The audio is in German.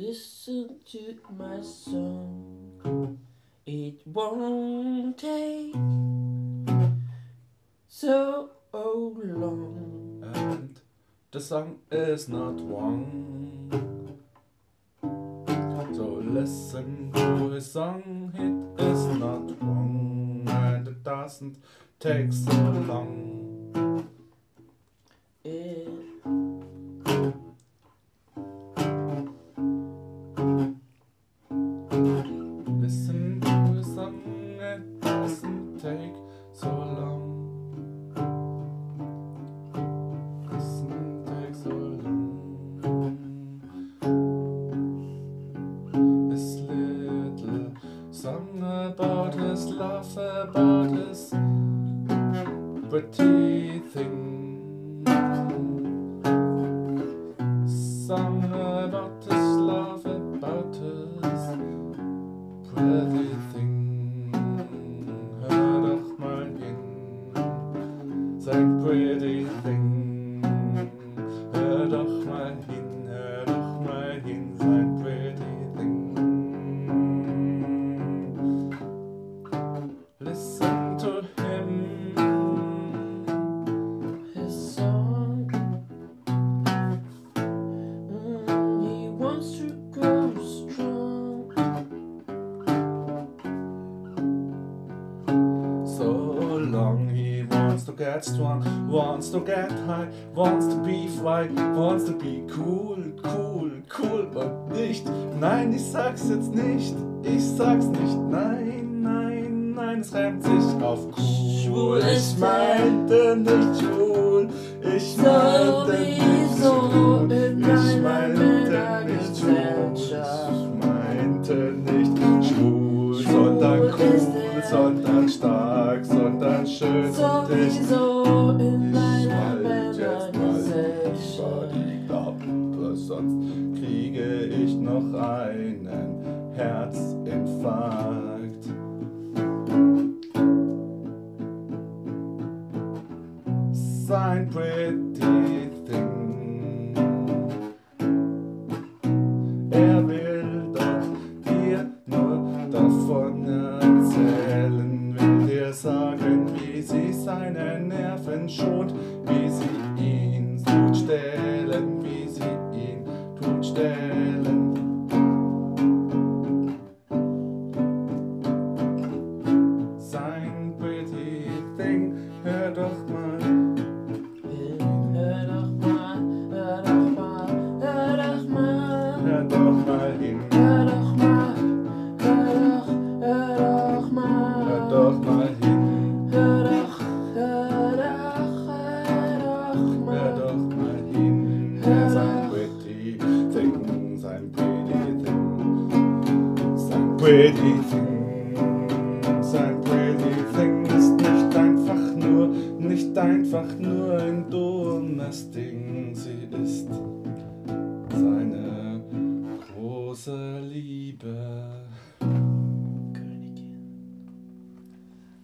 Listen to my song. It won't take so long. And the song is not wrong. So listen to his song, it is not wrong. And it doesn't take so long. Song about his love, about his pretty thing. Song about his love, about his pretty thing. To get strong, wants to get high, wants to be frei, wants to be cool, cool, cool und nicht. Nein, ich sag's jetzt nicht, ich sag's nicht, nein, nein, nein, es reimt sich auf cool. Schwul Ich meinte nicht schwul, ich meinte nicht er. sondern stark, sondern schön und ich. Sowieso in Ich halt jetzt mal die Klappe, sonst kriege ich noch einen Herzinfarkt. Seine Nerven schont, wie sie ihn tut stellen, wie sie ihn tut stellen. Sein pretty thing, hör doch mal. Hör doch mal, hör doch mal, hör doch mal. Hör doch mal hin, Hör doch mal, hör doch, hör doch mal. hör doch mal hin, pretty thing, sein pretty thing ist nicht einfach nur, nicht einfach nur ein dummes Ding. Sie ist seine große Liebe.